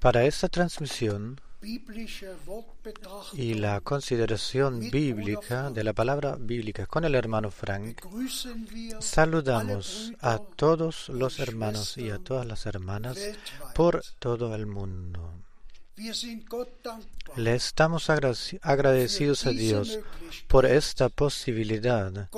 Para esta transmisión y la consideración bíblica de la palabra bíblica con el hermano Frank, saludamos a todos los hermanos y a todas las hermanas por todo el mundo. Le estamos agradecidos a Dios por esta posibilidad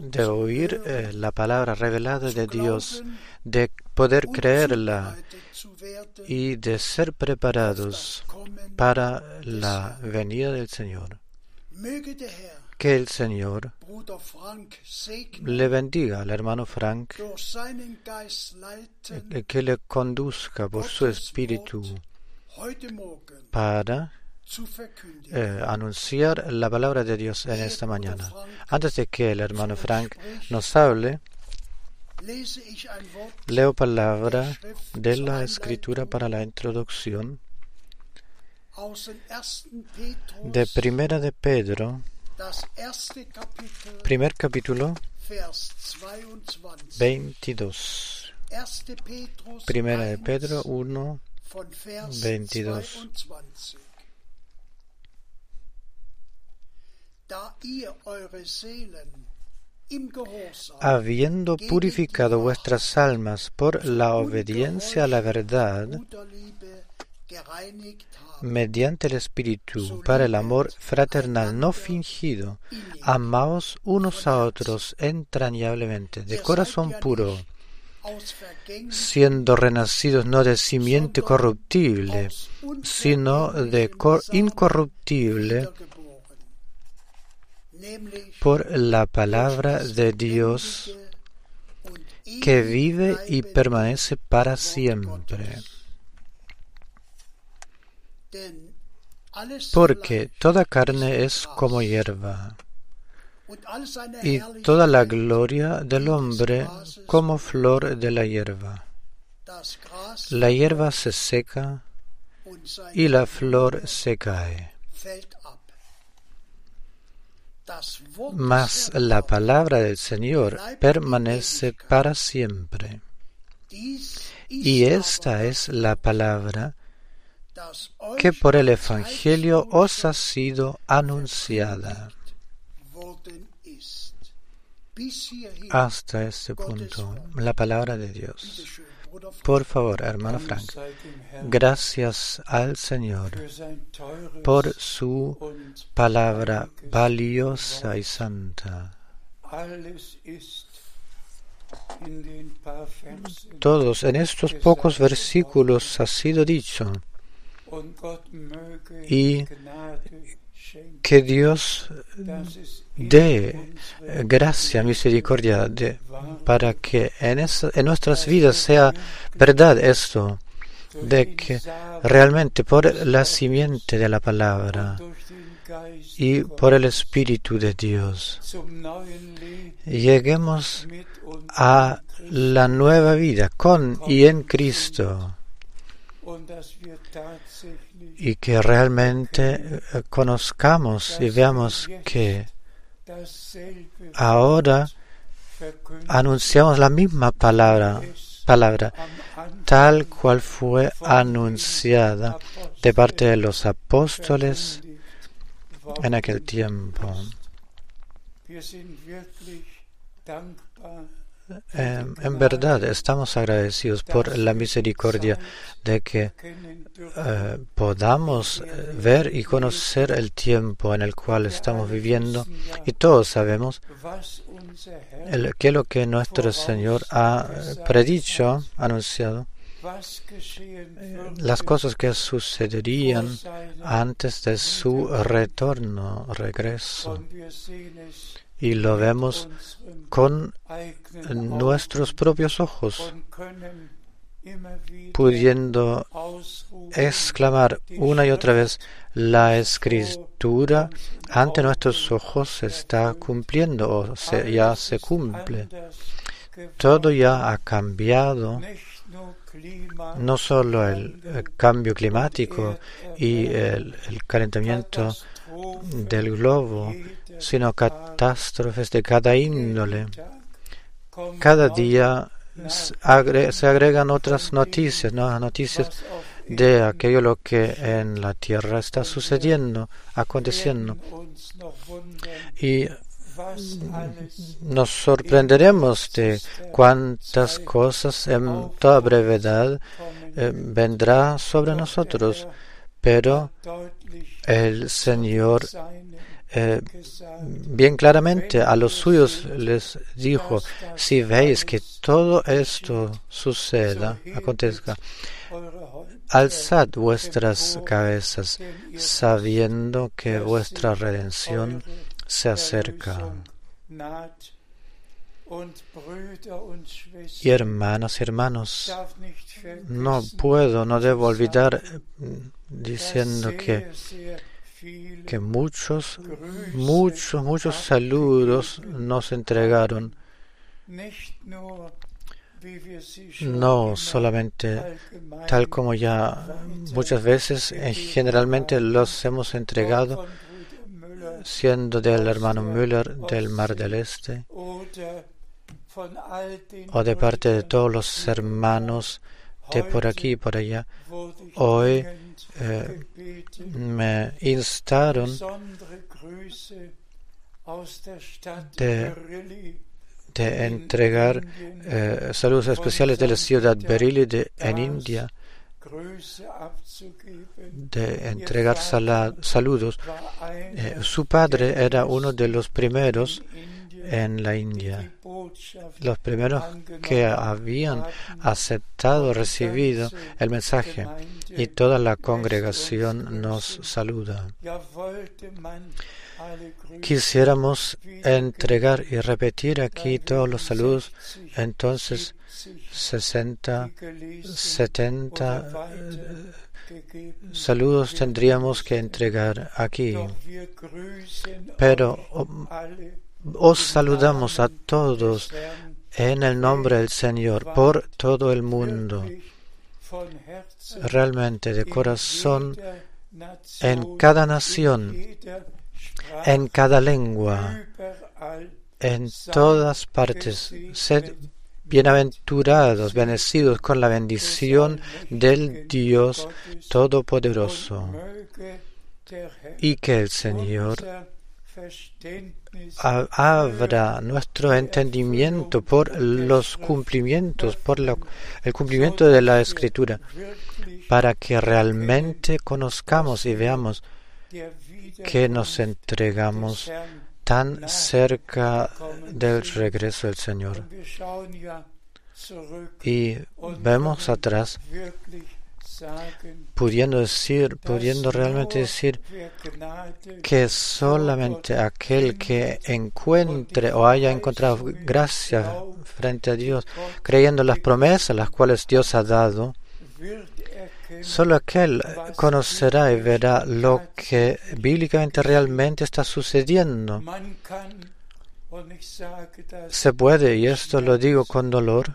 de oír eh, la palabra revelada de Dios, de poder creerla y de ser preparados para la venida del Señor. Que el Señor le bendiga al hermano Frank, eh, que le conduzca por su espíritu para eh, anunciar la palabra de Dios en esta mañana. Antes de que el hermano Frank nos hable, leo palabra de la escritura para la introducción de Primera de Pedro, primer capítulo, 22. Primera de Pedro 1, 22. Habiendo purificado vuestras almas por la obediencia a la verdad, mediante el Espíritu, para el amor fraternal no fingido, amaos unos a otros entrañablemente, de corazón puro, siendo renacidos no de simiente corruptible, sino de incorruptible por la palabra de Dios que vive y permanece para siempre. Porque toda carne es como hierba, y toda la gloria del hombre como flor de la hierba. La hierba se seca y la flor se cae mas la palabra del Señor permanece para siempre. Y esta es la palabra que por el Evangelio os ha sido anunciada. Hasta este punto, la palabra de Dios. Por favor, hermano Frank, gracias al Señor por su palabra valiosa y santa. Todos en estos pocos versículos ha sido dicho y que Dios dé gracia, misericordia, para que en, en nuestras vidas sea verdad esto, de que realmente por la simiente de la palabra y por el Espíritu de Dios lleguemos a la nueva vida con y en Cristo. Y que realmente eh, conozcamos y veamos que ahora anunciamos la misma palabra, palabra tal cual fue anunciada de parte de los apóstoles en aquel tiempo. Eh, en verdad estamos agradecidos por la misericordia de que eh, podamos eh, ver y conocer el tiempo en el cual estamos viviendo. Y todos sabemos que lo que nuestro Señor ha predicho, anunciado, las cosas que sucederían antes de su retorno, regreso y lo vemos con nuestros propios ojos, pudiendo exclamar una y otra vez, la escritura ante nuestros ojos se está cumpliendo o ya se cumple. Todo ya ha cambiado, no solo el, cambio climático y el calentamiento del globo, sino catástrofes de cada índole. Cada día se agregan otras noticias, nuevas noticias de aquello lo que en la tierra está sucediendo, aconteciendo. Y nos sorprenderemos de cuántas cosas en toda brevedad eh, vendrá sobre nosotros, pero el Señor eh, bien claramente a los suyos les dijo, si veis que todo esto suceda, acontezca, alzad vuestras cabezas, sabiendo que vuestra redención se acerca. Y hermanas y hermanos, no puedo, no debo olvidar mm, diciendo que, que muchos, muchos, muchos saludos nos entregaron. No solamente tal como ya muchas veces, eh, generalmente los hemos entregado siendo del hermano Müller del Mar del Este o de parte de todos los hermanos de por aquí y por allá. Hoy eh, me instaron de, entregar eh, saludos especiales de la ciudad Berili de, en India de entregar saludos. Eh, su padre era uno de los primeros en la India, los primeros que habían aceptado, recibido el mensaje y toda la congregación nos saluda. Quisiéramos entregar y repetir aquí todos los saludos, entonces 60, 70 saludos tendríamos que entregar aquí. Pero os saludamos a todos en el nombre del Señor por todo el mundo. Realmente de corazón en cada nación, en cada lengua, en todas partes. Sed bienaventurados, bendecidos con la bendición del Dios Todopoderoso. Y que el Señor abra nuestro entendimiento por los cumplimientos, por el cumplimiento de la Escritura, para que realmente conozcamos y veamos que nos entregamos tan cerca del regreso del Señor. Y vemos atrás pudiendo decir, pudiendo realmente decir que solamente aquel que encuentre o haya encontrado gracia frente a Dios, creyendo las promesas las cuales Dios ha dado, solo aquel conocerá y verá lo que bíblicamente realmente está sucediendo. Se puede, y esto lo digo con dolor,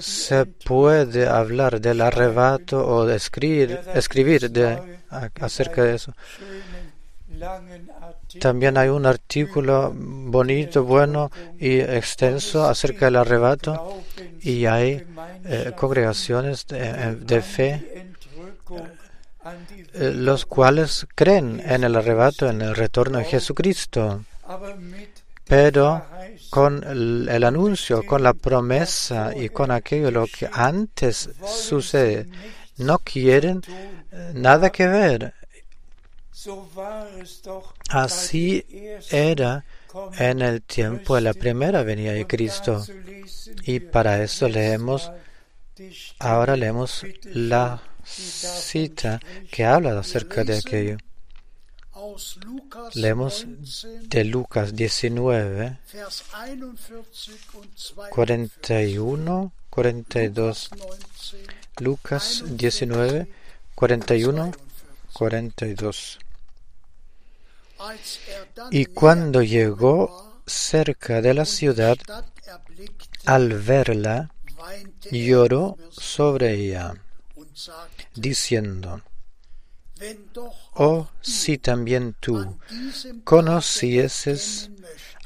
se puede hablar del arrebato o de escribir, de, acerca de eso. También hay un artículo bonito, bueno y extenso acerca del arrebato y hay eh, congregaciones de, de fe eh, los cuales creen en el arrebato, en el retorno de Jesucristo. Pero con el, anuncio, con la promesa y con aquello lo que antes sucede, no quieren eh, nada que ver. Así era en el tiempo de la primera venida de Cristo. Y para eso leemos, ahora leemos la cita que habla acerca de aquello. Leemos de Lucas 19, 41, 42. Lucas 19, 41, 42. Y cuando llegó cerca de la ciudad, al verla, lloró sobre ella, diciendo, Oh, si también tú conocieses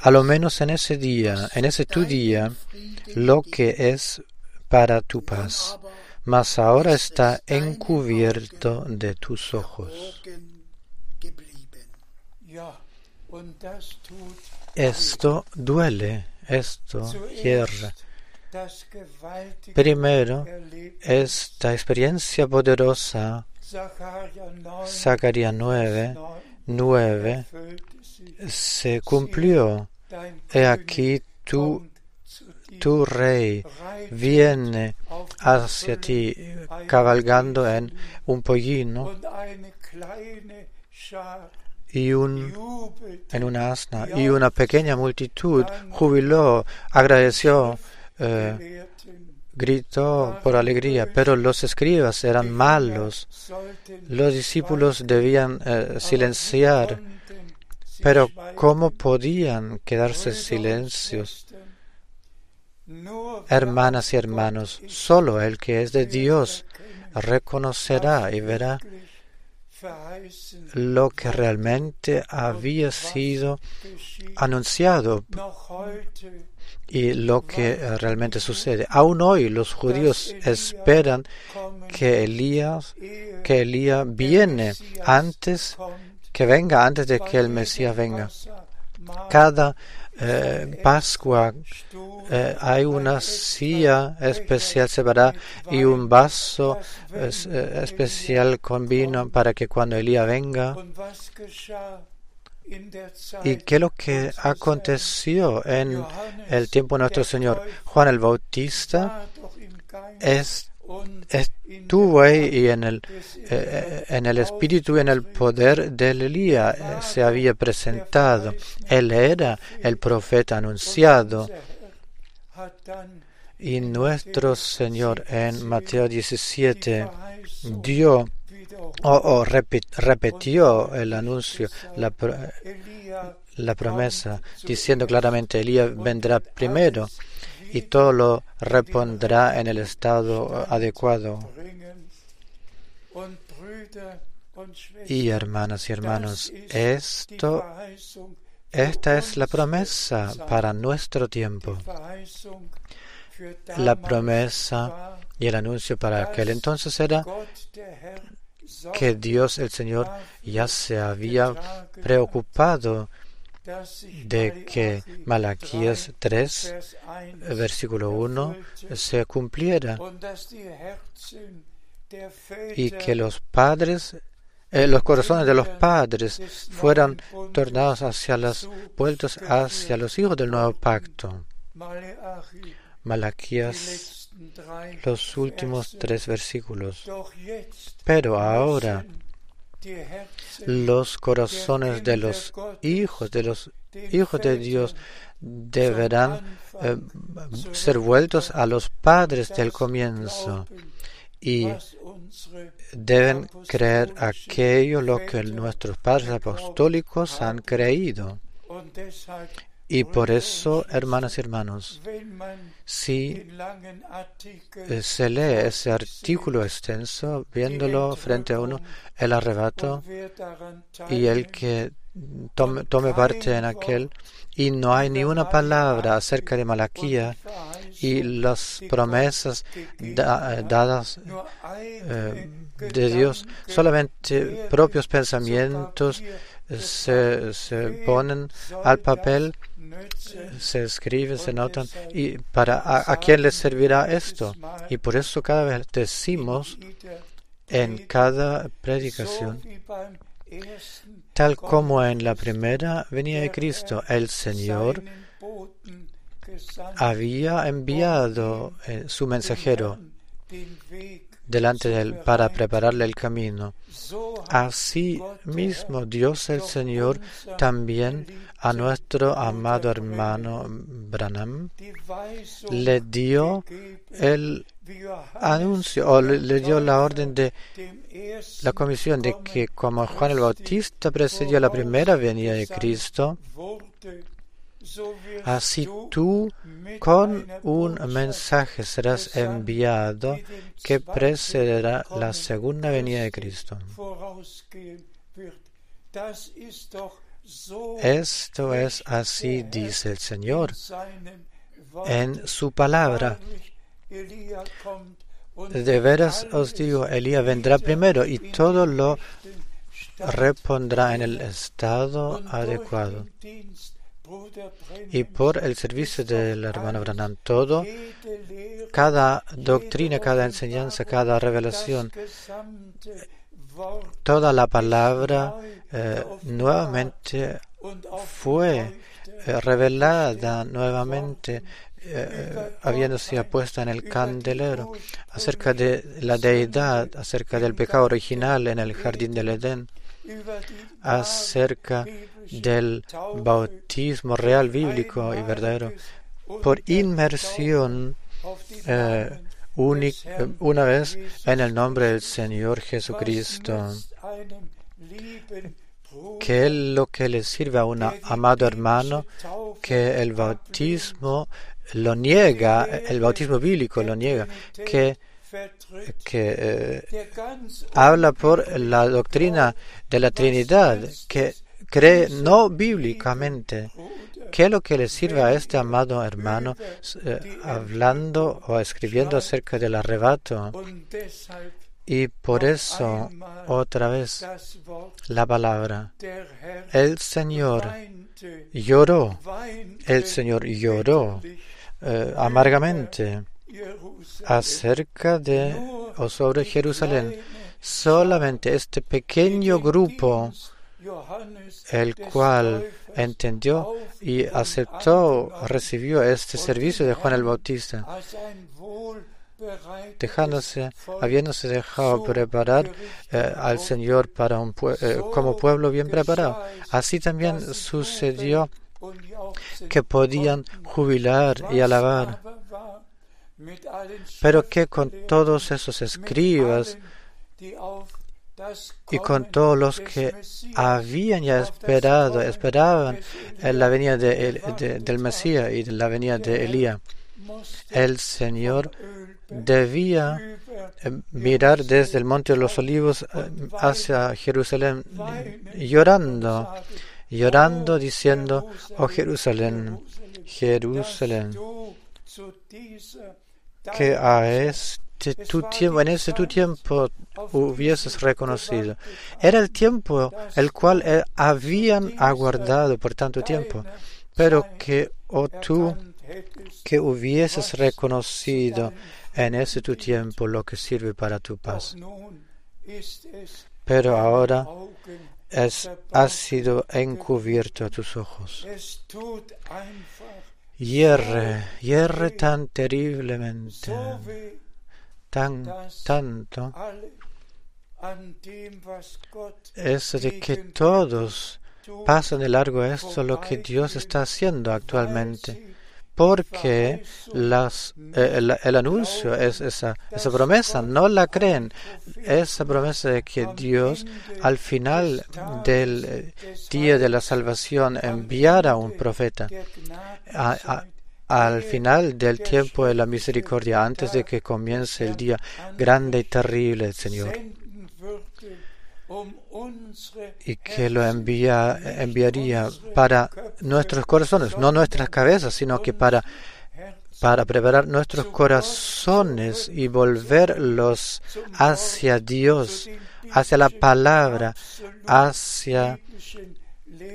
a lo menos en ese día, en ese tu día, lo que es para tu paz, mas ahora está encubierto de tus ojos. Esto duele, esto hierra. Primero, esta experiencia poderosa, Zacarías 9, 9, se cumplió. He aquí tu, tu rey viene hacia ti cabalgando en un pollino y un, en una asna y una pequeña multitud jubiló, agradeció, eh, gritó por alegría, pero los escribas eran malos. Los discípulos debían eh, silenciar, pero ¿cómo podían quedarse silencios? Hermanas y hermanos, solo el que es de Dios reconocerá y verá lo que realmente había sido anunciado y lo que realmente sucede. Aún hoy los judíos esperan que Elías, que Elías viene antes que venga, antes de que el Mesías venga. Cada eh, Pascua eh, hay una silla especial separada y un vaso eh, especial con vino para que cuando Elías venga ¿Y qué es lo que aconteció en el tiempo de nuestro Señor? Juan el Bautista estuvo ahí y en el, eh, en el espíritu y en el poder de Elías eh, se había presentado. Él era el profeta anunciado. Y nuestro Señor en Mateo 17 dio o, repitió el anuncio, la, la promesa, diciendo claramente, Elías vendrá primero y todo lo repondrá en el estado adecuado. Y hermanas y hermanos, esto, esta es la promesa para nuestro tiempo. La promesa y el anuncio para aquel entonces era que Dios el Señor ya se había preocupado de que Malaquías 3, versículo 1, se cumpliera y que los padres, eh, los corazones de los padres fueran tornados hacia las vueltos hacia los hijos del nuevo pacto. Malaquías los últimos tres versículos. Pero ahora los corazones de los hijos de los hijos de Dios deberán eh, ser vueltos a los padres del comienzo y deben creer aquello lo que nuestros padres apostólicos han creído. Y por eso, hermanas y hermanos, si eh, se lee ese artículo extenso, viéndolo frente a uno, el arrebato y el que tome, parte en aquel, y no hay ni una palabra acerca de Malaquía y las promesas dadas eh, de Dios, solamente propios pensamientos se, se ponen al papel se escribe, se notan, y para a, quién les servirá esto. Y por eso cada vez decimos en cada predicación, tal como en la primera venía de Cristo, el Señor había enviado eh, su mensajero delante de él para prepararle el camino. Así mismo Dios el Señor también a nuestro amado hermano Branham le dio el anuncio o le, dio la orden de la comisión de que como Juan el Bautista precedió la primera venida de Cristo, Así tú con un mensaje serás enviado que precederá la segunda venida de Cristo. Esto es así, dice el Señor en su palabra. De veras os digo, Elías vendrá primero y todo lo repondrá en el estado adecuado. Y por el servicio del hermano Branham, todo, cada doctrina, cada enseñanza, cada revelación, toda la palabra eh, nuevamente fue eh, revelada nuevamente eh, habiéndose puesta en el candelero acerca de la deidad, acerca del pecado original en el jardín del Edén, acerca del bautismo real, bíblico y verdadero, por inmersión eh, una vez en el nombre del Señor Jesucristo que es lo que le sirve a un amado hermano que el bautismo lo niega, el bautismo bíblico lo niega, que, que eh, habla por la doctrina de la Trinidad, que cree no bíblicamente. ¿Qué es lo que le sirve a este amado hermano eh, hablando o escribiendo acerca del arrebato? Y por eso, otra vez, la palabra. El Señor lloró, el Señor lloró eh, amargamente acerca de o sobre Jerusalén. Solamente este pequeño grupo, el cual entendió y aceptó, recibió este servicio de Juan el Bautista dejándose, habiéndose dejado preparar eh, al Señor para un eh, como pueblo bien preparado. Así también sucedió que podían jubilar y alabar, pero que con todos esos escribas y con todos los que habían ya esperado, esperaban la venida de, del Mesías y la venida de Elías, el Señor debía eh, mirar desde el Monte de los Olivos eh, hacia Jerusalén llorando, llorando diciendo, oh Jerusalén, Jerusalén, que a este tu tiempo, en ese tu tiempo hubieses reconocido. Era el tiempo el cual eh, habían aguardado por tanto tiempo, pero que oh tú que hubieses reconocido en ese tu tiempo lo que sirve para tu paz. Pero ahora es, ha sido encubierto a tus ojos. Hierre, hierre tan terriblemente, tan, tanto, es de que todos pasan de largo esto lo que Dios está haciendo actualmente porque las, eh, el, anuncio es esa, esa promesa, no la creen. Esa promesa de que Dios al final del eh, día de la salvación enviara un profeta. Al final del tiempo de la misericordia, antes de que comience el día grande y terrible del Señor y que lo envía, enviaría para nuestros corazones, no nuestras cabezas, sino que para, para preparar nuestros corazones y volverlos hacia Dios, hacia la palabra, hacia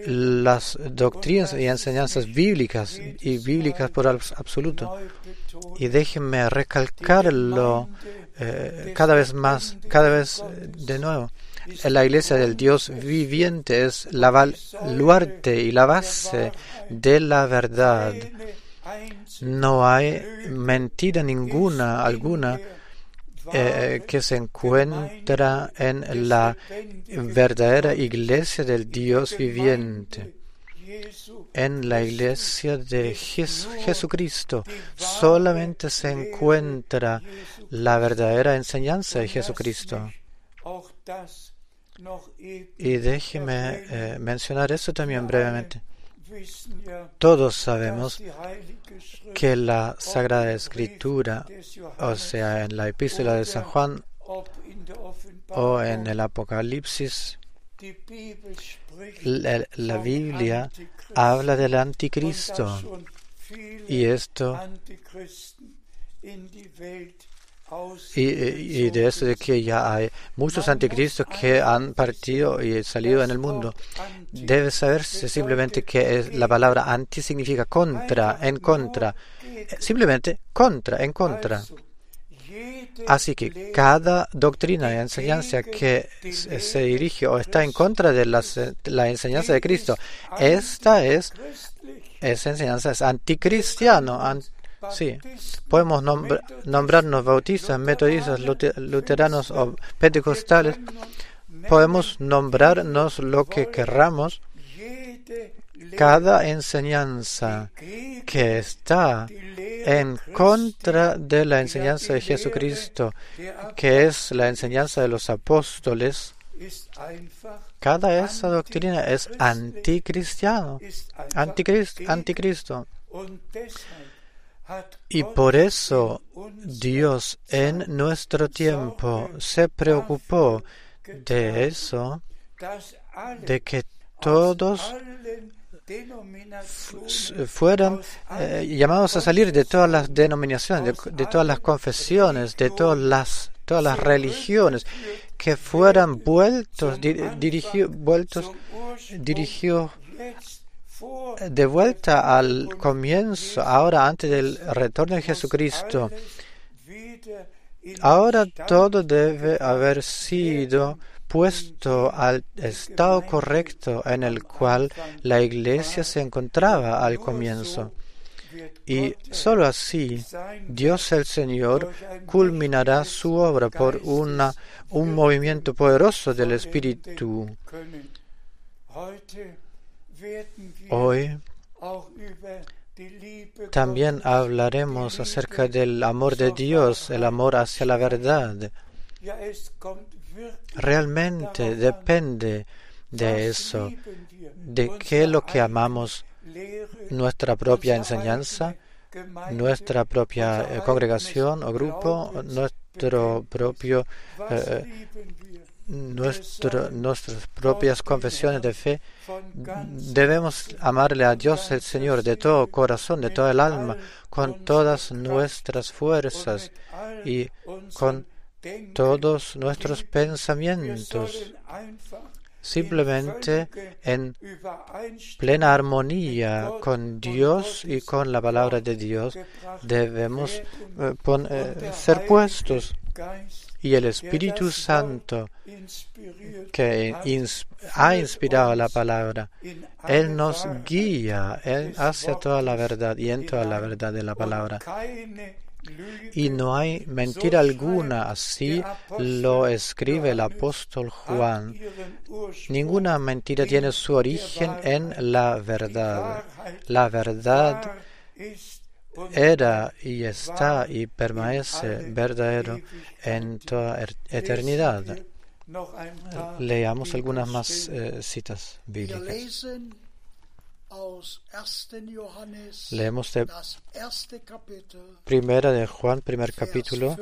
las doctrinas y enseñanzas bíblicas y bíblicas por absoluto. Y déjenme recalcarlo eh, cada vez más, cada vez de nuevo la iglesia del Dios viviente es la baluarte y la base de la verdad. No hay mentira ninguna, alguna, eh, que se encuentra en la verdadera iglesia del Dios viviente. En la iglesia de Jesucristo solamente se encuentra la verdadera enseñanza de Jesucristo. Y déjeme eh, mencionar eso también brevemente. Todos sabemos que la Sagrada Escritura, o sea, en la epístola de San Juan o en el Apocalipsis, La, Biblia habla del anticristo. Y esto y, de eso de que ya hay muchos anticristos que han partido y salido en el mundo. Debe saberse simplemente que la palabra anti significa contra, en contra. Simplemente contra, en contra. Así que cada doctrina y enseñanza que se dirige o está en contra de la, la enseñanza de Cristo, esta es, esa enseñanza es anticristiano, Sí, podemos nombrarnos bautistas, metodistas, luteranos o pentecostales. Podemos nombrarnos lo que querramos. Cada enseñanza que está en contra de la enseñanza de Jesucristo, que es la enseñanza de los apóstoles, cada esa doctrina es anticristiano, anticristo. anticristo. Y por eso Dios en nuestro tiempo se preocupó de eso, de que todos fueran eh, llamados a salir de todas las denominaciones, de, todas las confesiones, de todas las, todas las religiones, que fueran vueltos, vueltos, de vuelta al comienzo, ahora antes del retorno de Jesucristo, ahora todo debe haber sido puesto al estado correcto en el cual la iglesia se encontraba al comienzo. Y sólo así Dios el Señor culminará su obra por un movimiento poderoso del Espíritu. Hoy también hablaremos acerca del amor de Dios, el amor hacia la verdad. Realmente depende de eso, de qué es lo que amamos, nuestra propia enseñanza, nuestra propia eh, congregación o grupo, nuestro propio eh, nuestras propias confesiones de fe, debemos amarle a Dios el Señor de todo corazón, de todo el alma, con todas nuestras fuerzas y con todos nuestros pensamientos. Simplemente en plena armonía con Dios y con la palabra de Dios debemos eh, eh, ser puestos y el Espíritu Santo que ha inspirado la palabra, Él nos guía Él hacia toda la verdad y en toda la verdad de la palabra. Y no hay mentira alguna, así lo escribe el apóstol Juan. Ninguna mentira tiene su origen en la verdad. La verdad era y está y permanece verdadero en toda er-, eternidad. Leamos algunas más eh, citas bíblicas. Leemos de Primera de Juan, primer capítulo,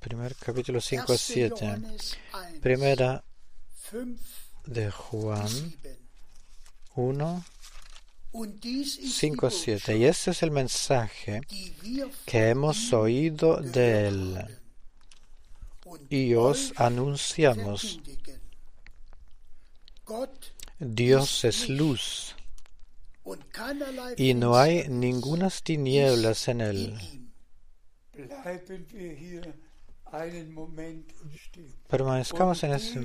primer capítulo 5 a 7. Primera de Juan 1, 5.7. Y este es el mensaje que hemos oído de Él y os anunciamos. Dios es luz y no hay ningunas tinieblas en Él. Permanezcamos en eso,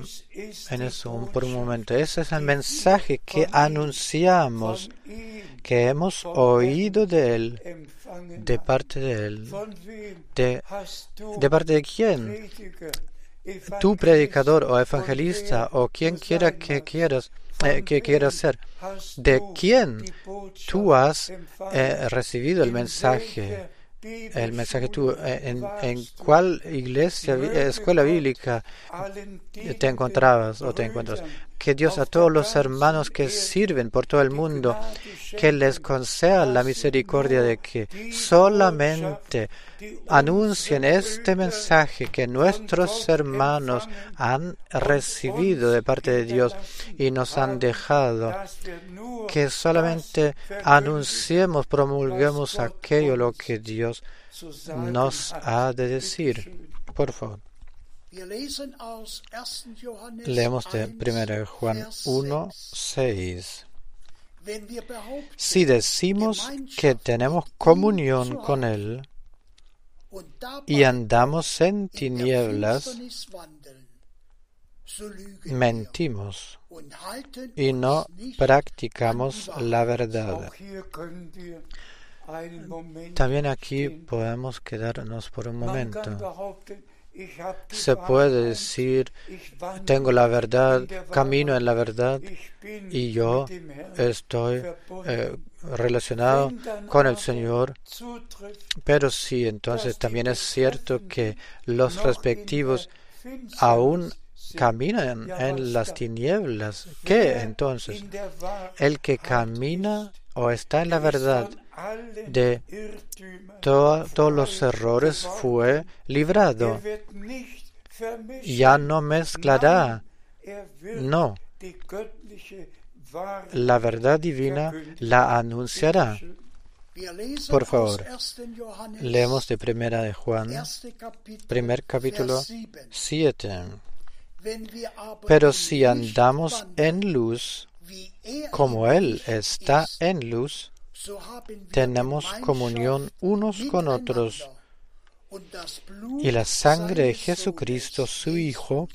en eso por un momento. Ese es el mensaje que anunciamos, que hemos oído de Él, de parte de Él. ¿De, de parte de quién? Tu predicador o evangelista o quien quiera que quieras. Eh, que quieras ser. ¿De quién tú has eh, recibido el mensaje? El mensaje tú, eh, en, en cuál iglesia, escuela bíblica te encontrabas o te encuentras. Que Dios a todos los hermanos que sirven por todo el mundo, que les conceda la misericordia de que solamente anuncien este mensaje que nuestros hermanos han recibido de parte de Dios y nos han dejado, que solamente anunciemos, promulguemos aquello lo que Dios nos ha de decir. Por favor. Leemos de 1 Juan 1, 6. Si decimos que tenemos comunión con Él y andamos en tinieblas, mentimos y no practicamos la verdad. También aquí podemos quedarnos por un momento. Se puede decir, tengo la verdad, camino en la verdad y yo estoy eh, relacionado con el Señor. Pero sí, entonces también es cierto que los respectivos aún caminan en las tinieblas. ¿Qué entonces? El que camina o está en la verdad de todos los errores fue librado. Ya no mezclará. No. La verdad divina la anunciará. Por favor, leemos de primera de Juan, primer capítulo 7. Pero si andamos en luz, como Él está en luz, tenemos comunión unos con otros. Y la sangre de Jesucristo, su Hijo,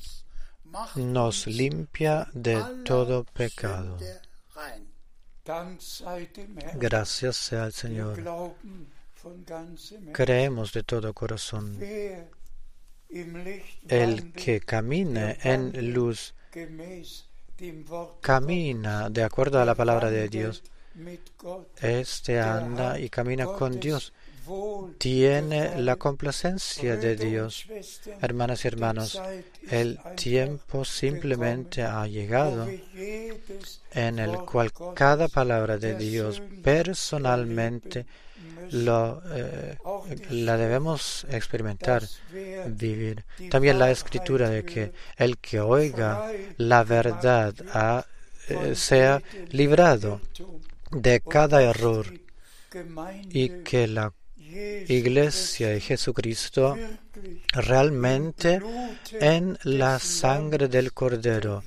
nos limpia de todo pecado. Gracias sea al Señor. Creemos de todo corazón. El que camine en luz, camina de acuerdo a la palabra de Dios este anda y camina con Dios. Tiene la complacencia de Dios. Hermanas y hermanos, el tiempo simplemente ha llegado en el cual cada palabra de Dios personalmente eh, la debemos experimentar, vivir. También la escritura de que el que oiga la verdad eh, sea librado de cada error y que la Iglesia de Jesucristo realmente en la sangre del Cordero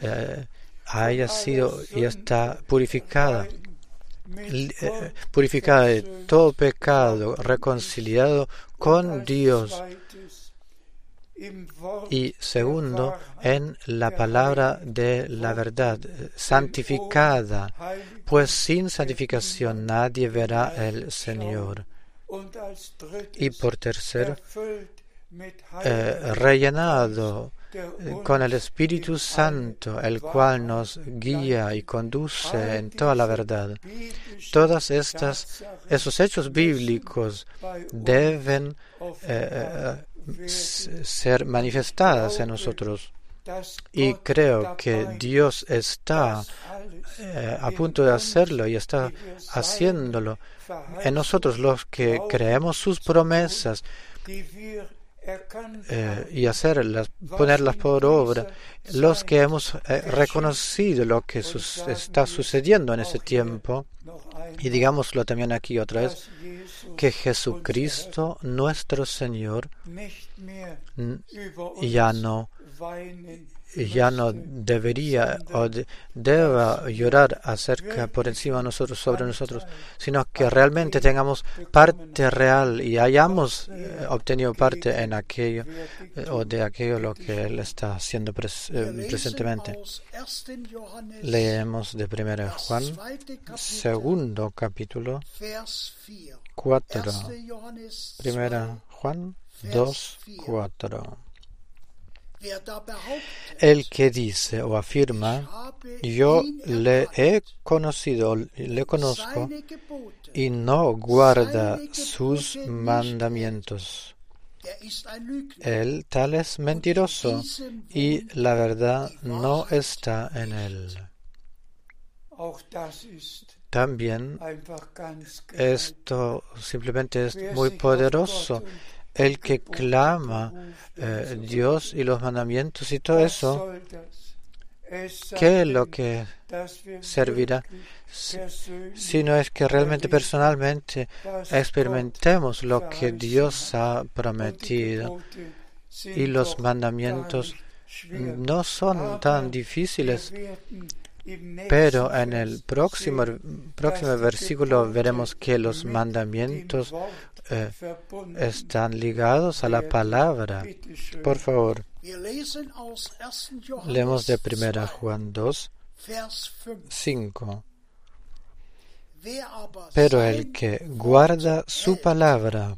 eh, haya sido y está purificada, eh, purificada de todo pecado, reconciliado con Dios y segundo, en la palabra de la verdad, santificada, pues sin santificación nadie verá el Señor. Y por tercero, eh, rellenado con el Espíritu Santo, el cual nos guía y conduce en toda la verdad. Todas estas, esos hechos bíblicos deben eh, ser manifestadas en nosotros. Y creo que Dios está eh, a punto de hacerlo y está haciéndolo en nosotros los que creemos sus promesas eh, y hacerlas, ponerlas por obra, los que hemos eh, reconocido lo que está sucediendo en ese tiempo, y digámoslo también aquí otra vez, que Jesucristo, nuestro Señor, ya no ya no debería o deba llorar acerca por encima de nosotros, sobre nosotros, sino que realmente tengamos parte real y hayamos eh, obtenido parte en aquello eh, o de aquello lo que Él está haciendo eh, presentemente. Leemos de 1 Juan, segundo capítulo, 4. Primera Juan 2, 4. El que dice o afirma, yo le he conocido, le conozco, y no guarda sus mandamientos. Él tal es mentiroso y la verdad no está en él. También esto simplemente es muy poderoso. El que clama eh, Dios y los mandamientos y todo eso, ¿qué es lo que servirá? Si no es que realmente personalmente experimentemos lo que Dios ha prometido y los mandamientos no son tan difíciles pero en el próximo, próximo versículo veremos que los mandamientos eh, están ligados a la palabra. Por favor, leemos de primera Juan 2, 5. Pero el que guarda su palabra,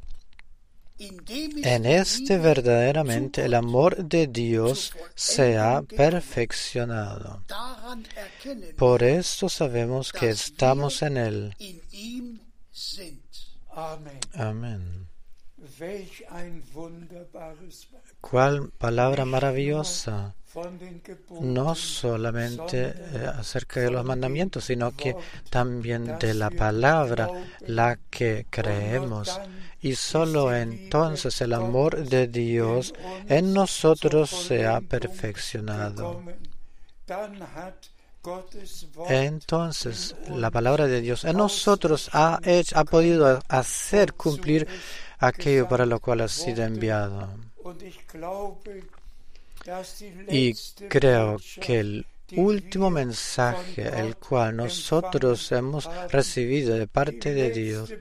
en este verdaderamente el amor de Dios se ha perfeccionado. Por esto sabemos que estamos en Él. Amén. Cuál palabra maravillosa no solamente eh, acerca de los mandamientos, sino que también de la palabra, la que creemos. Y solo entonces el amor de Dios en nosotros se ha perfeccionado. Entonces la palabra de Dios en nosotros ha, hecho, ha podido hacer cumplir aquello para lo cual ha sido enviado. Y creo que el último mensaje el cual nosotros hemos recibido de parte de Dios,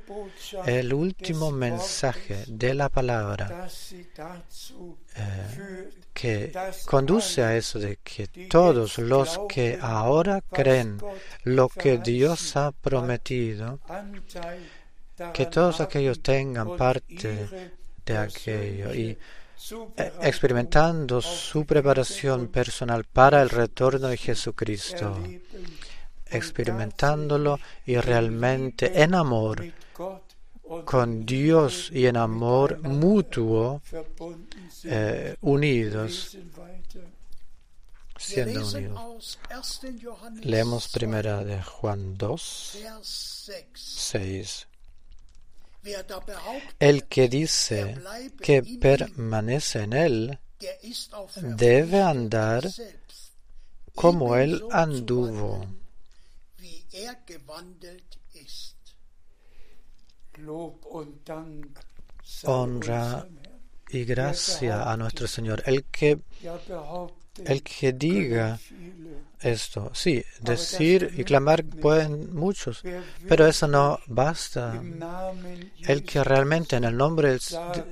el último mensaje de la palabra eh, que conduce a eso de que todos los que ahora creen lo que Dios ha prometido, que todos aquellos tengan parte de aquello y eh, experimentando su preparación personal para el retorno de Jesucristo, experimentándolo y realmente en amor con Dios y en amor mutuo eh, unidos, siendo unidos. Leemos primera de Juan 2, 6. El que dice que permanece en Él debe andar como Él anduvo. Honra y gracia a nuestro Señor. El que, el que diga esto. Sí, decir y clamar pueden muchos, pero eso no basta. El que realmente en el nombre del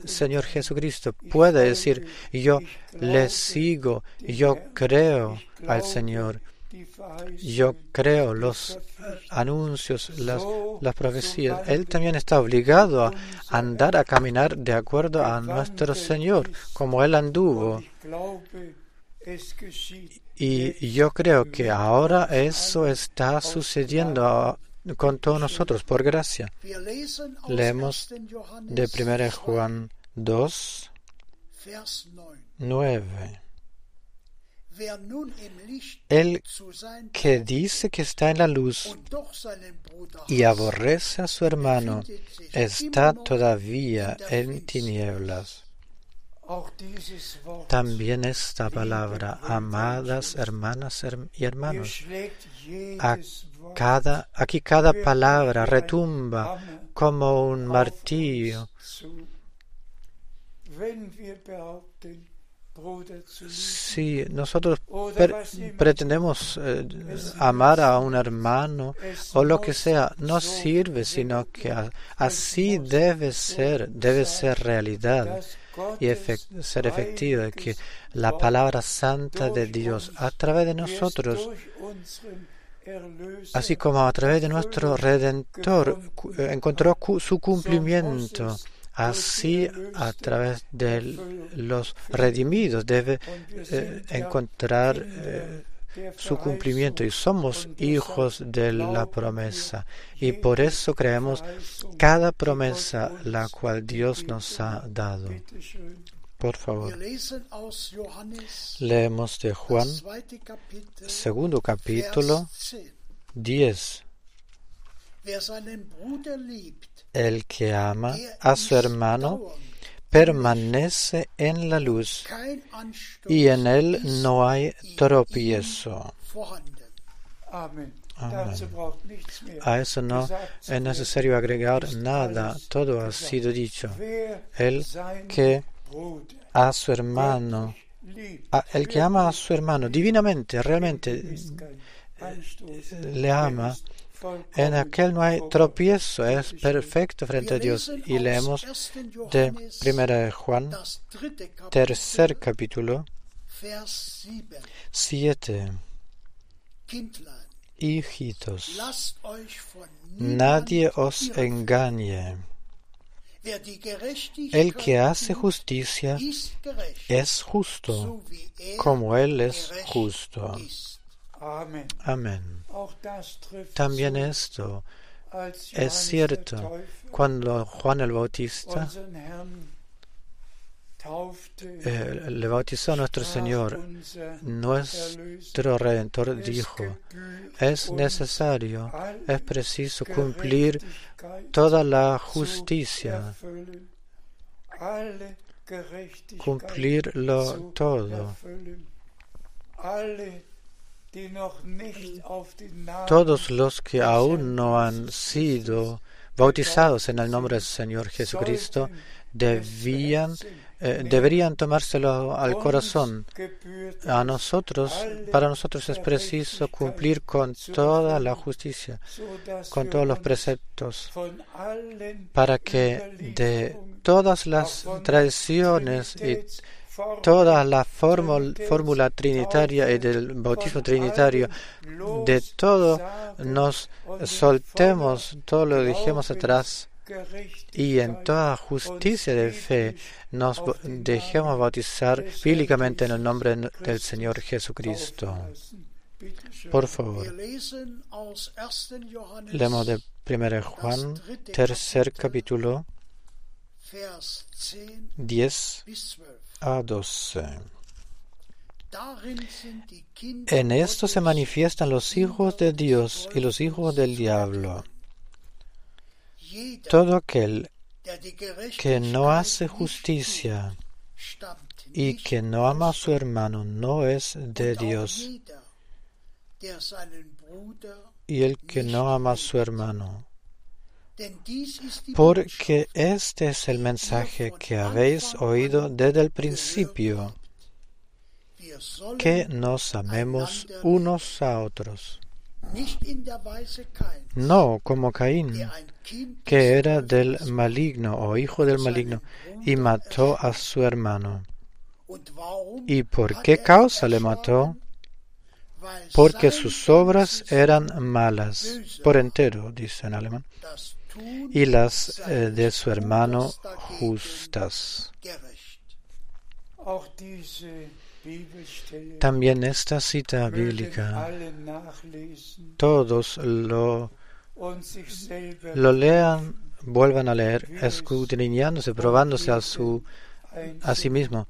Señor Jesucristo puede decir, yo le sigo, yo creo al Señor, yo creo los anuncios, las, las profecías. Él también está obligado a andar, a caminar de acuerdo a nuestro Señor, como Él anduvo. Y yo creo que ahora eso está sucediendo con todos nosotros por gracia. Leemos de 1 Juan 2, 9. El que dice que está en la luz y aborrece a su hermano está todavía en tinieblas. También esta palabra, amadas hermanas y hermanos, aquí cada palabra retumba como un martillo. Si nosotros pretendemos eh, amar a un hermano o lo que sea, no sirve, sino que así debe ser, debe ser realidad y ser efectivo, que la palabra santa de Dios a través de nosotros, así como a través de nuestro Redentor, encontró su cumplimiento. Así, a través de los redimidos, debe eh, encontrar eh, su cumplimiento y somos hijos de la promesa. Y por eso creemos cada promesa la cual Dios nos ha dado. Por favor. Leemos de Juan, segundo capítulo 10. El que ama a su hermano permanece en la luz y en él no hay tropiezo. Amén. A eso no es necesario agregar nada, todo ha sido dicho. El que a su hermano, el que ama a su hermano divinamente, realmente le ama, en aquel no hay tropiezo, es perfecto frente a Dios. Y leemos de 1 Juan, tercer capítulo, 7. Hijitos, nadie os engañe. El que hace justicia es justo, como Él es justo. Amén. También esto es cierto. Cuando Juan el Bautista eh, le bautizó a nuestro Señor, nuestro Redentor dijo, es necesario, es preciso cumplir toda la justicia, cumplirlo todo. Todos los que aún no han sido bautizados en el nombre del Señor Jesucristo debían, eh, deberían tomárselo al corazón. A nosotros, para nosotros es preciso cumplir con toda la justicia, con todos los preceptos, para que de todas las tradiciones y toda la fórmula trinitaria y del bautismo trinitario, de todo nos soltemos, todo lo dejemos atrás y en toda justicia de fe nos dejemos bautizar bíblicamente en el nombre del Señor Jesucristo. Por favor, leemos de 1 Juan, tercer capítulo, 10 12. En esto se manifiestan los hijos de Dios y los hijos del diablo. Todo aquel que no hace justicia y que no ama a su hermano no es de Dios. Y el que no ama a su hermano porque este es el mensaje que habéis oído desde el principio, que nos amemos unos a otros. No como Caín, que era del maligno o hijo del maligno, y mató a su hermano. ¿Y por qué causa le mató? Porque sus obras eran malas, por entero, dice en alemán y las eh, de su hermano justas. También esta cita bíblica, todos lo, lo lean, vuelvan a leer, escudriñándose, probándose a, su, a sí mismo,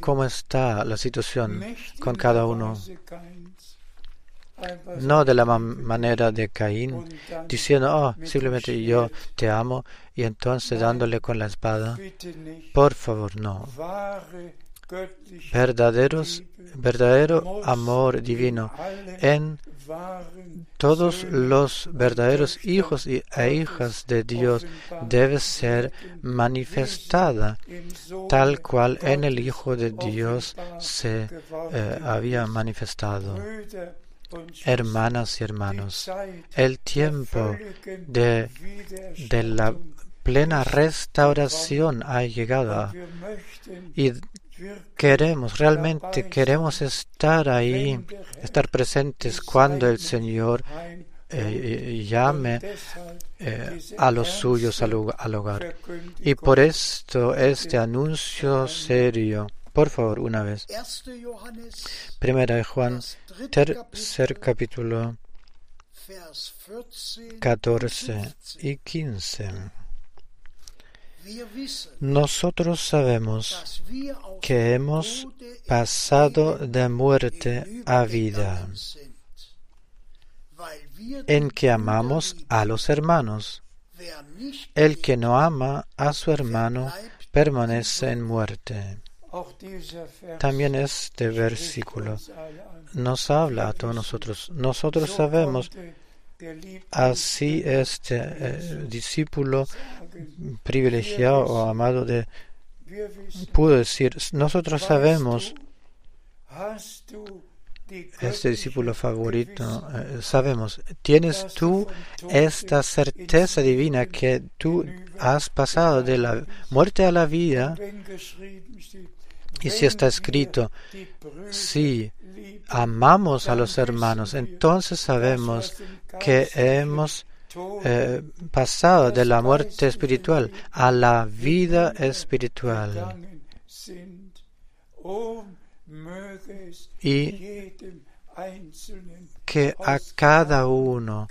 cómo está la situación con cada uno no de la manera de Caín, diciendo, oh, simplemente yo te amo y entonces dándole con la espada. Por favor, no. Verdaderos, verdadero amor divino en todos los verdaderos hijos e hijas de Dios debe ser manifestada tal cual en el Hijo de Dios se eh, había manifestado hermanas y hermanos, el tiempo de, la plena restauración ha llegado y queremos, realmente queremos estar ahí, estar presentes cuando el Señor eh, llame eh, a los suyos al, al hogar. Y por esto este anuncio serio Por favor, una vez. Primera de Juan, tercer capítulo, 14 y 15. Nosotros sabemos que hemos pasado de muerte a vida, en que amamos a los hermanos. El que no ama a su hermano permanece en muerte. También este versículo nos habla a todos nosotros. Nosotros sabemos así este eh, discípulo privilegiado o amado de pudo decir, nosotros sabemos, este discípulo favorito, eh, sabemos, tienes tú esta certeza divina que tú has pasado de la muerte a la vida. Y si está escrito, si amamos a los hermanos, entonces sabemos que hemos eh, pasado de la muerte espiritual a la vida espiritual. Y que a cada uno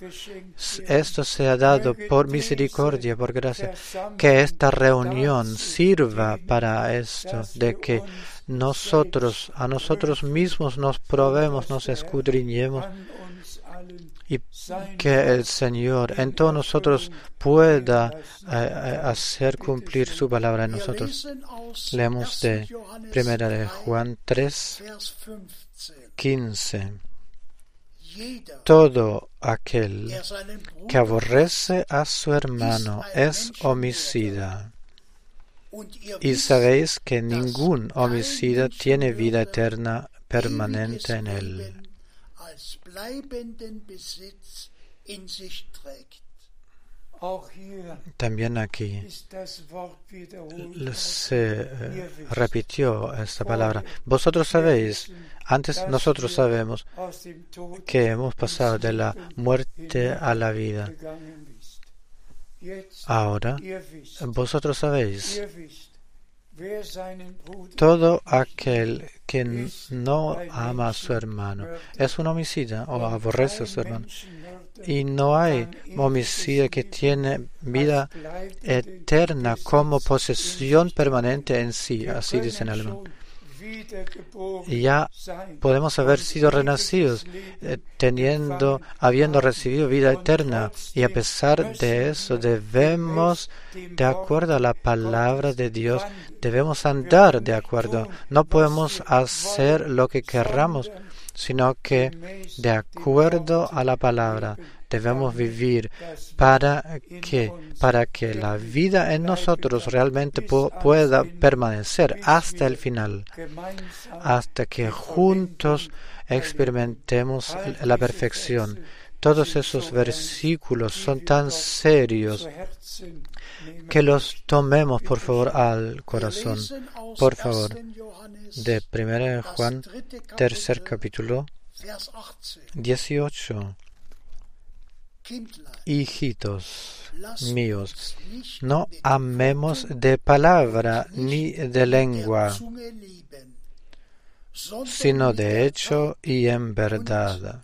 esto sea dado por misericordia, por gracia, que esta reunión sirva para esto, de que nosotros, a nosotros mismos nos probemos, nos escudriñemos y que el Señor en todos nosotros pueda eh, eh, hacer cumplir su palabra en nosotros. Leemos de Primera de Juan 3, 15. Todo aquel que aborrece a su hermano es homicida. Y sabéis que ningún homicida tiene vida eterna permanente en él. También aquí se eh, repitió esta palabra. Vosotros sabéis, antes nosotros sabemos que hemos pasado de la muerte a la vida. Ahora, vosotros sabéis, todo aquel que no ama a su hermano es un homicida o aborrece a su hermano. Y no hay homicida que tiene vida eterna como posesión permanente en sí, así dice en alemán. ya podemos haber sido renacidos eh, teniendo, habiendo recibido vida eterna. Y a pesar de eso debemos, de acuerdo a la palabra de Dios, debemos andar de acuerdo. No podemos hacer lo que querramos, sino que de acuerdo a la palabra debemos vivir para que, para que la vida en nosotros realmente pueda permanecer hasta el final, hasta que juntos experimentemos la perfección. Todos esos versículos son tan serios que los tomemos por favor al corazón. Por favor, de 1 Juan, tercer capítulo, 18. Hijitos míos, no amemos de palabra ni de lengua, sino de hecho y en verdad.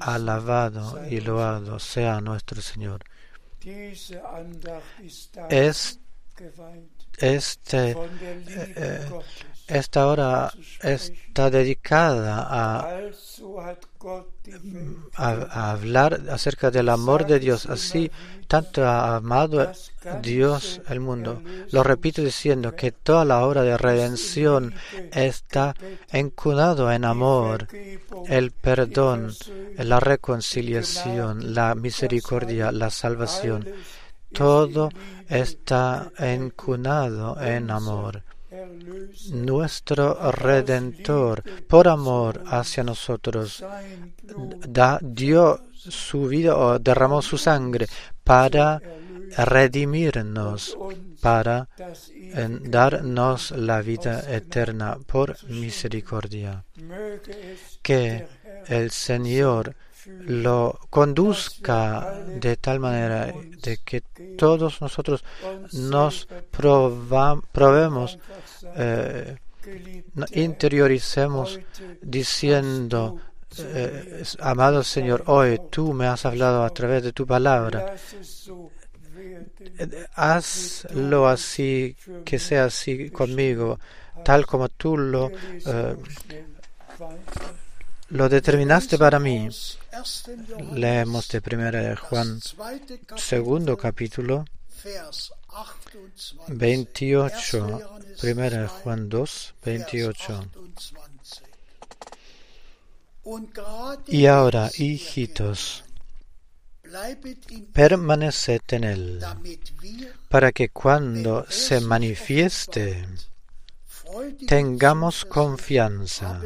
Alabado y loado sea nuestro Señor. este esta hora está dedicada a, hablar acerca del amor de Dios. Así, tanto ha amado Dios el mundo. Lo repito diciendo que toda la obra de redención está encunado en amor, el perdón, la reconciliación, la misericordia, la salvación. Todo está encunado en amor nuestro Redentor, por amor hacia nosotros, da, dio su vida o derramó su sangre para redimirnos, para darnos la vida eterna por misericordia. Que el Señor lo conduzca de tal manera de que todos nosotros nos probemos, eh, interioricemos diciendo, eh, amado Señor, hoy tú me has hablado a través de tu palabra. Hazlo así, que sea así conmigo, tal como tú lo, eh, lo determinaste para mí. Leemos de primera Juan, segundo capítulo, 28, primera Juan 2, 28. Y ahora, hijitos, permaneced en Él, para que cuando se manifieste tengamos confianza,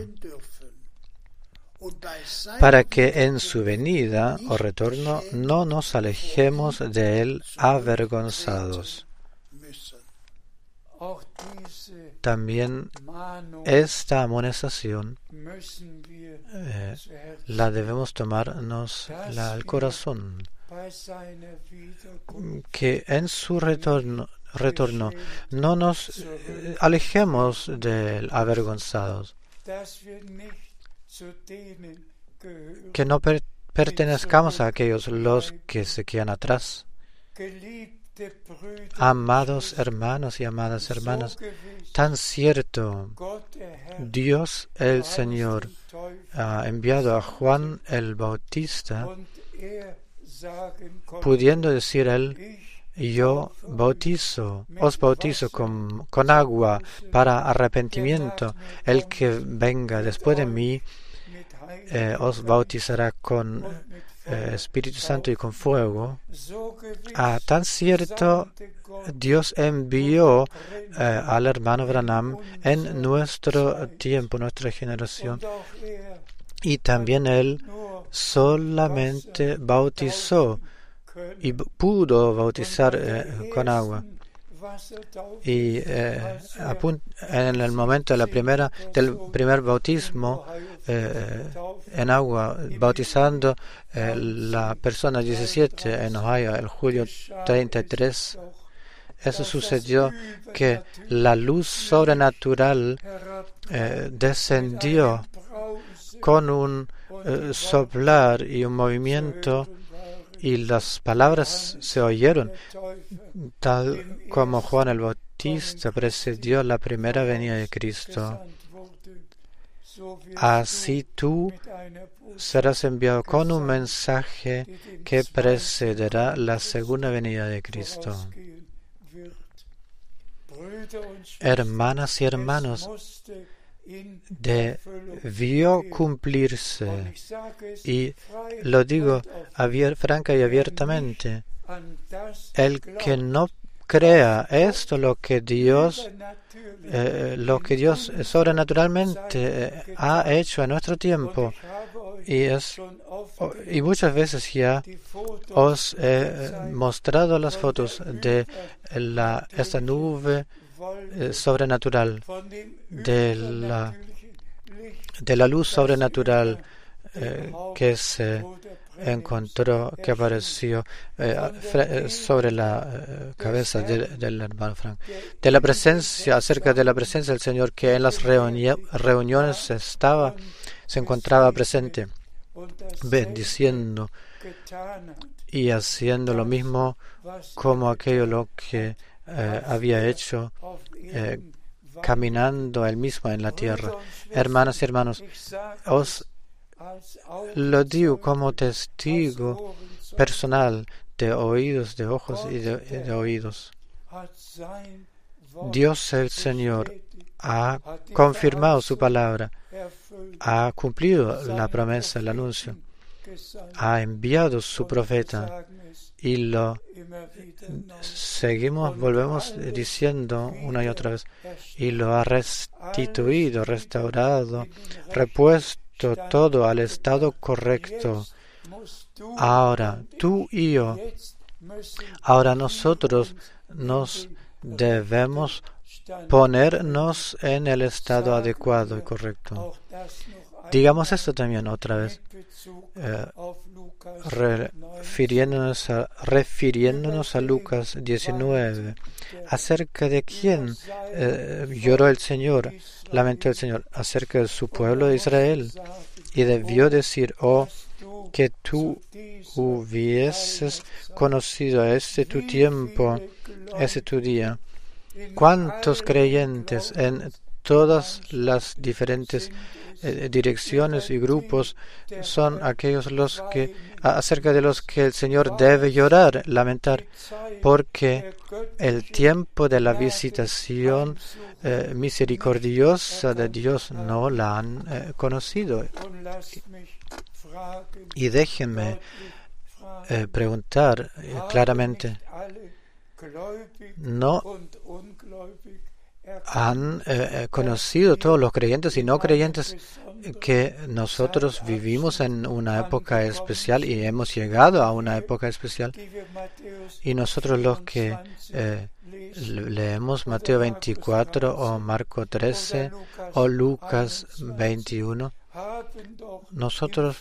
para que en su venida o retorno no nos alejemos de Él avergonzados. También esta amonestación eh, la debemos tomarnos al corazón, que en su retorno, retorno no nos eh, alejemos de avergonzados, que no pertenezcamos a aquellos los que se quedan atrás. Amados hermanos y amadas hermanas, tan cierto Dios el Señor ha enviado a Juan el Bautista, pudiendo decir él, yo bautizo, os bautizo con, con, agua para arrepentimiento. El que venga después de mí eh, os bautizará con eh, Espíritu Santo y con fuego. Ah, tan cierto Dios envió eh, al hermano Branham en nuestro tiempo, nuestra generación. Y también él solamente bautizó y pudo bautizar con agua. Y eh, en el momento de la del primer bautismo eh, en agua, bautizando la persona 17 en Ohio, el julio 33, eso sucedió que la luz sobrenatural descendió con un soplar y un movimiento y las palabras se oyeron, tal como Juan el Bautista precedió la primera venida de Cristo. Así tú serás enviado con un mensaje que precederá la segunda venida de Cristo. Hermanas y hermanos, debió cumplirse. Y lo digo franca y abiertamente. El que no crea esto lo que Dios eh, lo que Dios sobrenaturalmente eh, ha hecho en nuestro tiempo y es y muchas veces ya os he mostrado las fotos de la esta nube eh, sobrenatural, de la, de la luz sobrenatural eh, que se encontró, que apareció eh, sobre la cabeza del hermano Frank. De la presencia, acerca de la presencia del Señor que en las reuniones estaba, se encontraba presente, bendiciendo y haciendo lo mismo como aquello lo que eh, había hecho eh, caminando él mismo en la tierra. Hermanas y hermanos, os lo digo como testigo personal de oídos, de ojos y de, oídos. Dios el Señor ha confirmado su palabra, ha cumplido la promesa, el anuncio, ha enviado su profeta y lo seguimos, volvemos diciendo una y otra vez, y lo ha restituido, restaurado, repuesto todo al estado correcto. Ahora, tú y yo, ahora nosotros nos debemos ponernos en el estado adecuado y correcto. Digamos esto también otra vez, eh, refiriéndonos, a, refiriéndonos a Lucas 19, acerca de quién eh, lloró el Señor, lamentó el Señor, acerca de su pueblo de Israel. Y debió decir, oh, que tú hubieses conocido este tu tiempo, ese tu día. ¿Cuántos creyentes en todas las diferentes eh, direcciones y grupos son aquellos los que acerca de los que el Señor debe llorar, lamentar, porque el tiempo de la visitación eh, misericordiosa de Dios no la han eh, conocido. Y déjenme preguntar claramente, ¿no han eh, eh, conocido todos los creyentes y no creyentes que nosotros vivimos en una época especial y hemos llegado a una época especial. Y nosotros los que eh, leemos Mateo 24 o Marco 13 o Lucas 21, nosotros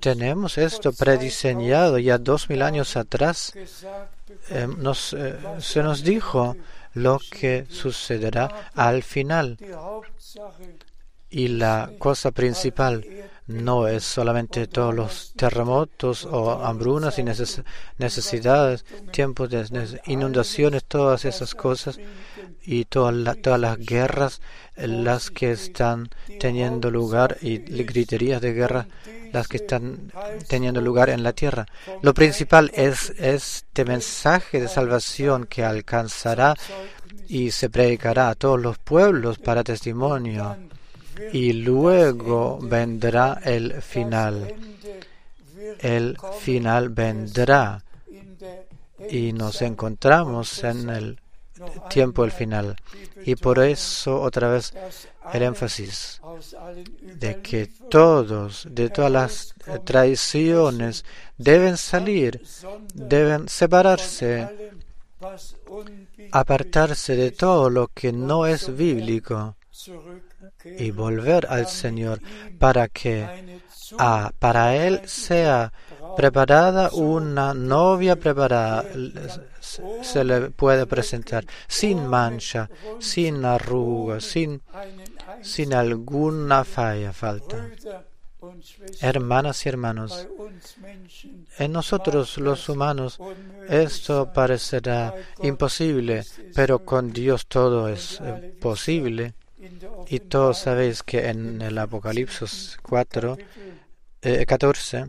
tenemos esto prediseñado ya dos mil años atrás. nos, se nos dijo lo que sucederá al final. Y la cosa principal no es solamente todos los terremotos o hambrunas y necesidades, tiempos de inundaciones, todas esas cosas y todas, todas las guerras las que están teniendo lugar y griterías de guerra las que están teniendo lugar en la tierra. Lo principal es este mensaje de salvación que alcanzará y se predicará a todos los pueblos para testimonio. Y luego vendrá el final. El final vendrá y nos encontramos en el tiempo del final. Y por eso otra vez el énfasis de que todos, de todas las tradiciones, deben salir, deben separarse, apartarse de todo lo que no es bíblico y volver al Señor para que para Él sea preparada una novia preparada se le puede presentar sin mancha, sin arruga, sin, sin alguna falla, falta. Hermanas y hermanos, en nosotros los humanos esto parecerá imposible, pero con Dios todo es eh, posible. Y todos sabéis que en el Apocalipsis 4, 14,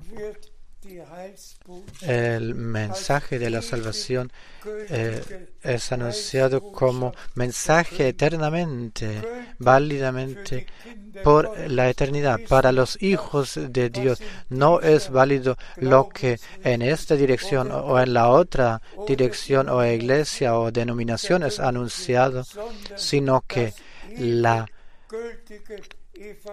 el mensaje de la salvación eh, es anunciado como mensaje eternamente, válidamente por la eternidad. Para los hijos de Dios no es válido lo que en esta dirección o en la otra dirección o iglesia o denominación es anunciado, sino que la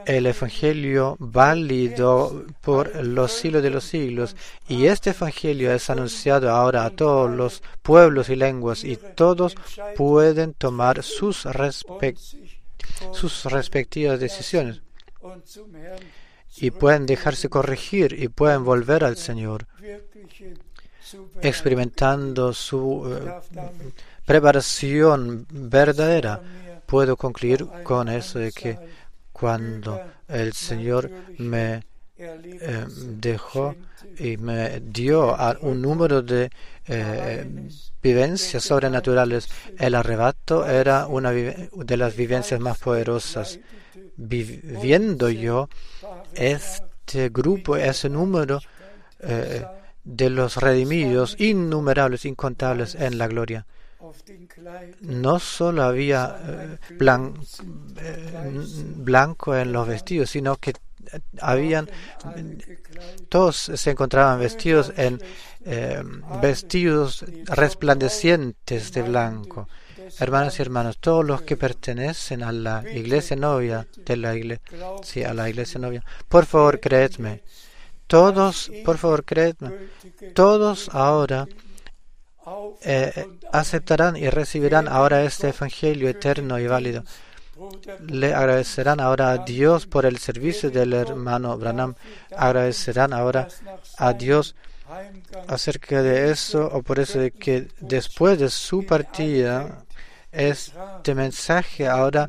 el Evangelio válido por los siglos de los siglos. Y este Evangelio es anunciado ahora a todos los pueblos y lenguas y todos pueden tomar sus, sus respectivas decisiones y pueden dejarse corregir y pueden volver al Señor experimentando su eh, preparación verdadera. Puedo concluir con eso de que cuando el Señor me eh, dejó y me dio un número de eh, vivencias sobrenaturales. El arrebato era una de las vivencias más poderosas. Viviendo yo este grupo, ese número eh, de los redimidos, innumerables, incontables en la gloria no solo había eh, eh, blanco en los vestidos, sino que habían todos se encontraban vestidos en eh, vestidos resplandecientes de blanco. Hermanos y hermanos, todos los que pertenecen a la iglesia novia de la iglesia, sí, a la iglesia novia, por favor, creedme. Todos, por favor, creedme. Todos ahora eh, aceptarán y recibirán ahora este Evangelio eterno y válido. le agradecerán ahora a Dios por el servicio del hermano Branham, agradecerán ahora a Dios acerca de eso o por eso de que después de su partida este mensaje ahora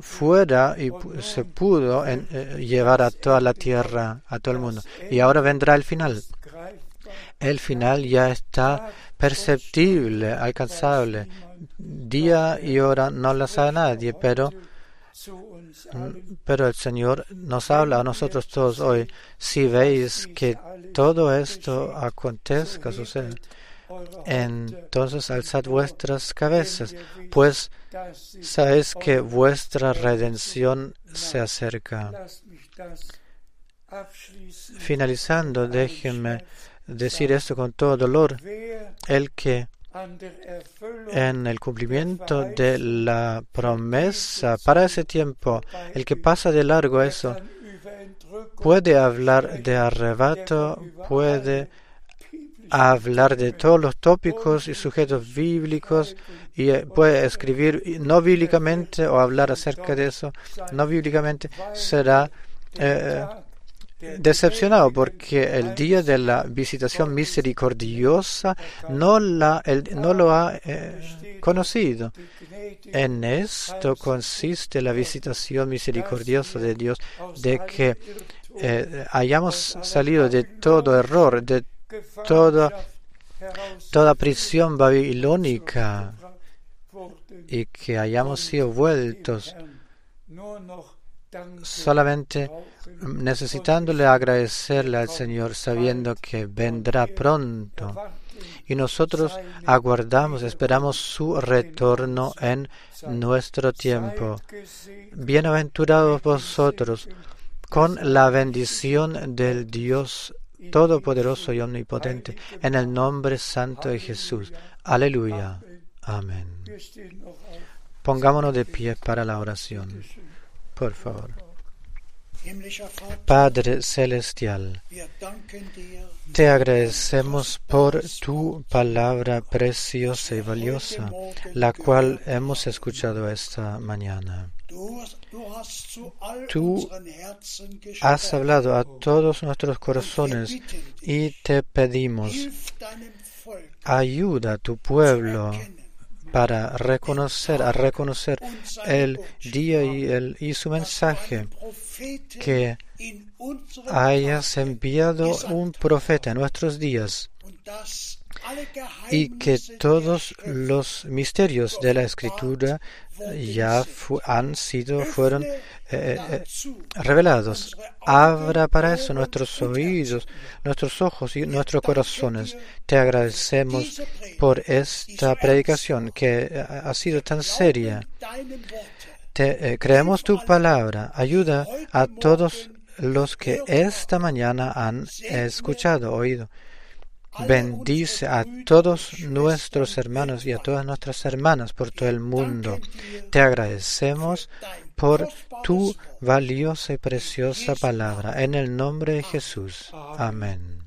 fuera y se pudo eh, llevar a toda la tierra, a todo el mundo. Y ahora vendrá el final. El final ya está perceptible, alcanzable. Día y hora no lo sabe nadie, pero, pero el Señor nos habla a nosotros todos hoy. Si veis que todo esto acontezca, sucede, entonces alzad vuestras cabezas, pues sabéis que vuestra redención se acerca. Finalizando, déjenme decir esto con todo dolor. El que en el cumplimiento de la promesa para ese tiempo, el que pasa de largo eso, puede hablar de arrebato, puede hablar de todos los tópicos y sujetos bíblicos y eh, puede escribir no bíblicamente o hablar acerca de eso no bíblicamente será eh, decepcionado porque el día de la visitación misericordiosa no, la, no lo ha eh, conocido. En esto consiste la visitación misericordiosa de Dios, de que hayamos salido de todo error, de toda, toda prisión babilónica y que hayamos sido vueltos solamente necesitándole agradecerle al Señor sabiendo que vendrá pronto. Y nosotros aguardamos, esperamos su retorno en nuestro tiempo. Bienaventurados vosotros con la bendición del Dios Todopoderoso y Omnipotente, en el nombre santo de Jesús. Aleluya. Amén. Pongámonos de pie para la oración. Por favor. Padre Celestial, te agradecemos por tu palabra preciosa y valiosa, la cual hemos escuchado esta mañana. Tú has hablado a todos nuestros corazones y te pedimos, ayuda a tu pueblo para reconocer, a reconocer el día y, el, y su mensaje, que hayas enviado un profeta en nuestros días y que todos los misterios de la escritura ya han sido, fueron eh, eh, revelados. Abra para eso nuestros oídos, nuestros ojos y nuestros corazones. Te agradecemos por esta predicación que ha sido tan seria. Te, eh, creemos tu palabra. Ayuda a todos los que esta mañana han escuchado, oído. Bendice a todos nuestros hermanos y a todas nuestras hermanas por todo el mundo. Te agradecemos por tu valiosa y preciosa palabra. En el nombre de Jesús. Amén.